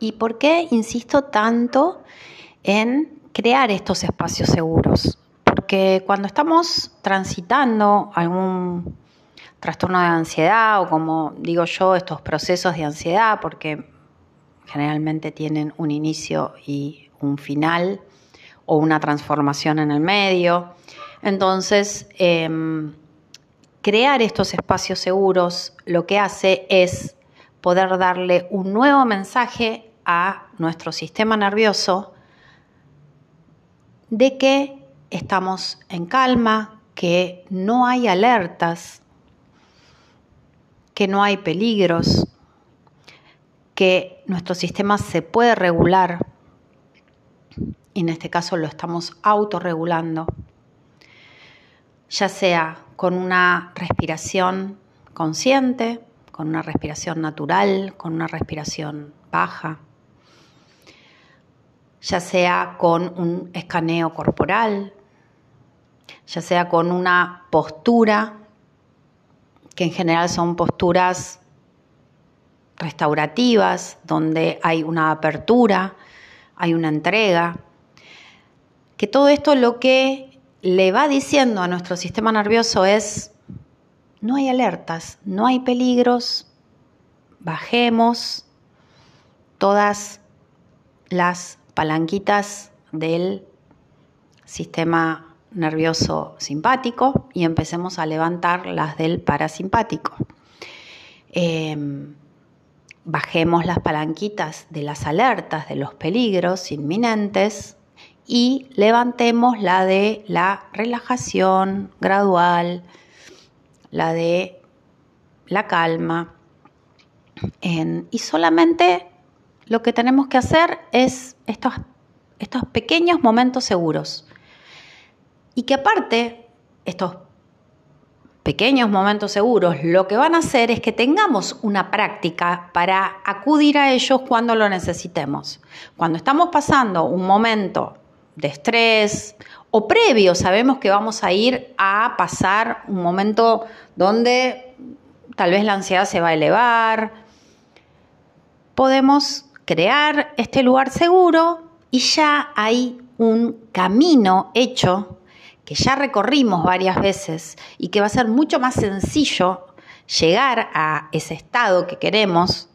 ¿Y por qué insisto tanto en crear estos espacios seguros? Porque cuando estamos transitando algún trastorno de ansiedad o como digo yo, estos procesos de ansiedad, porque generalmente tienen un inicio y un final o una transformación en el medio. Entonces, em, crear estos espacios seguros lo que hace es poder darle un nuevo mensaje a nuestro sistema nervioso de que estamos en calma, que no hay alertas, que no hay peligros, que nuestro sistema se puede regular. Y en este caso lo estamos autorregulando, ya sea con una respiración consciente, con una respiración natural, con una respiración baja, ya sea con un escaneo corporal, ya sea con una postura, que en general son posturas restaurativas, donde hay una apertura, hay una entrega, que todo esto lo que le va diciendo a nuestro sistema nervioso es, no hay alertas, no hay peligros, bajemos todas las palanquitas del sistema nervioso simpático y empecemos a levantar las del parasimpático. Em, bajemos las palanquitas de las alertas de los peligros inminentes y levantemos la de la relajación gradual, la de la calma. y solamente lo que tenemos que hacer es estos, pequeños momentos seguros. Y que aparte, estos pequeños momentos seguros, lo que van a hacer es que tengamos una práctica para acudir a ellos cuando lo necesitemos. Cuando estamos pasando un momento de estrés o previo, sabemos que vamos a ir a pasar un momento donde tal vez la ansiedad se va a elevar, podemos crear este lugar seguro y ya hay un camino hecho que ya recorrimos varias veces y que va a ser mucho más sencillo llegar a ese estado que queremos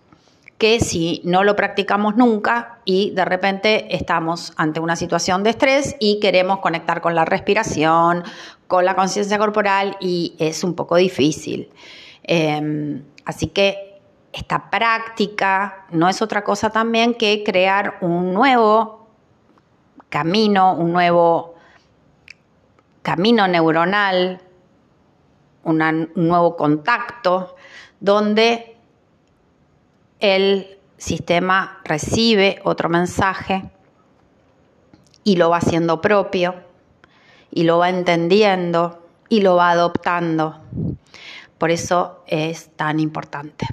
que si no lo practicamos nunca y de repente estamos ante una situación de estrés y queremos conectar con la respiración, con la conciencia corporal y es un poco difícil. Em, así que esta práctica no es otra cosa también que crear un nuevo camino, un nuevo camino neuronal, un nuevo contacto, donde el sistema recibe otro mensaje y lo va haciendo propio y lo va entendiendo y lo va adoptando. Por eso es tan importante.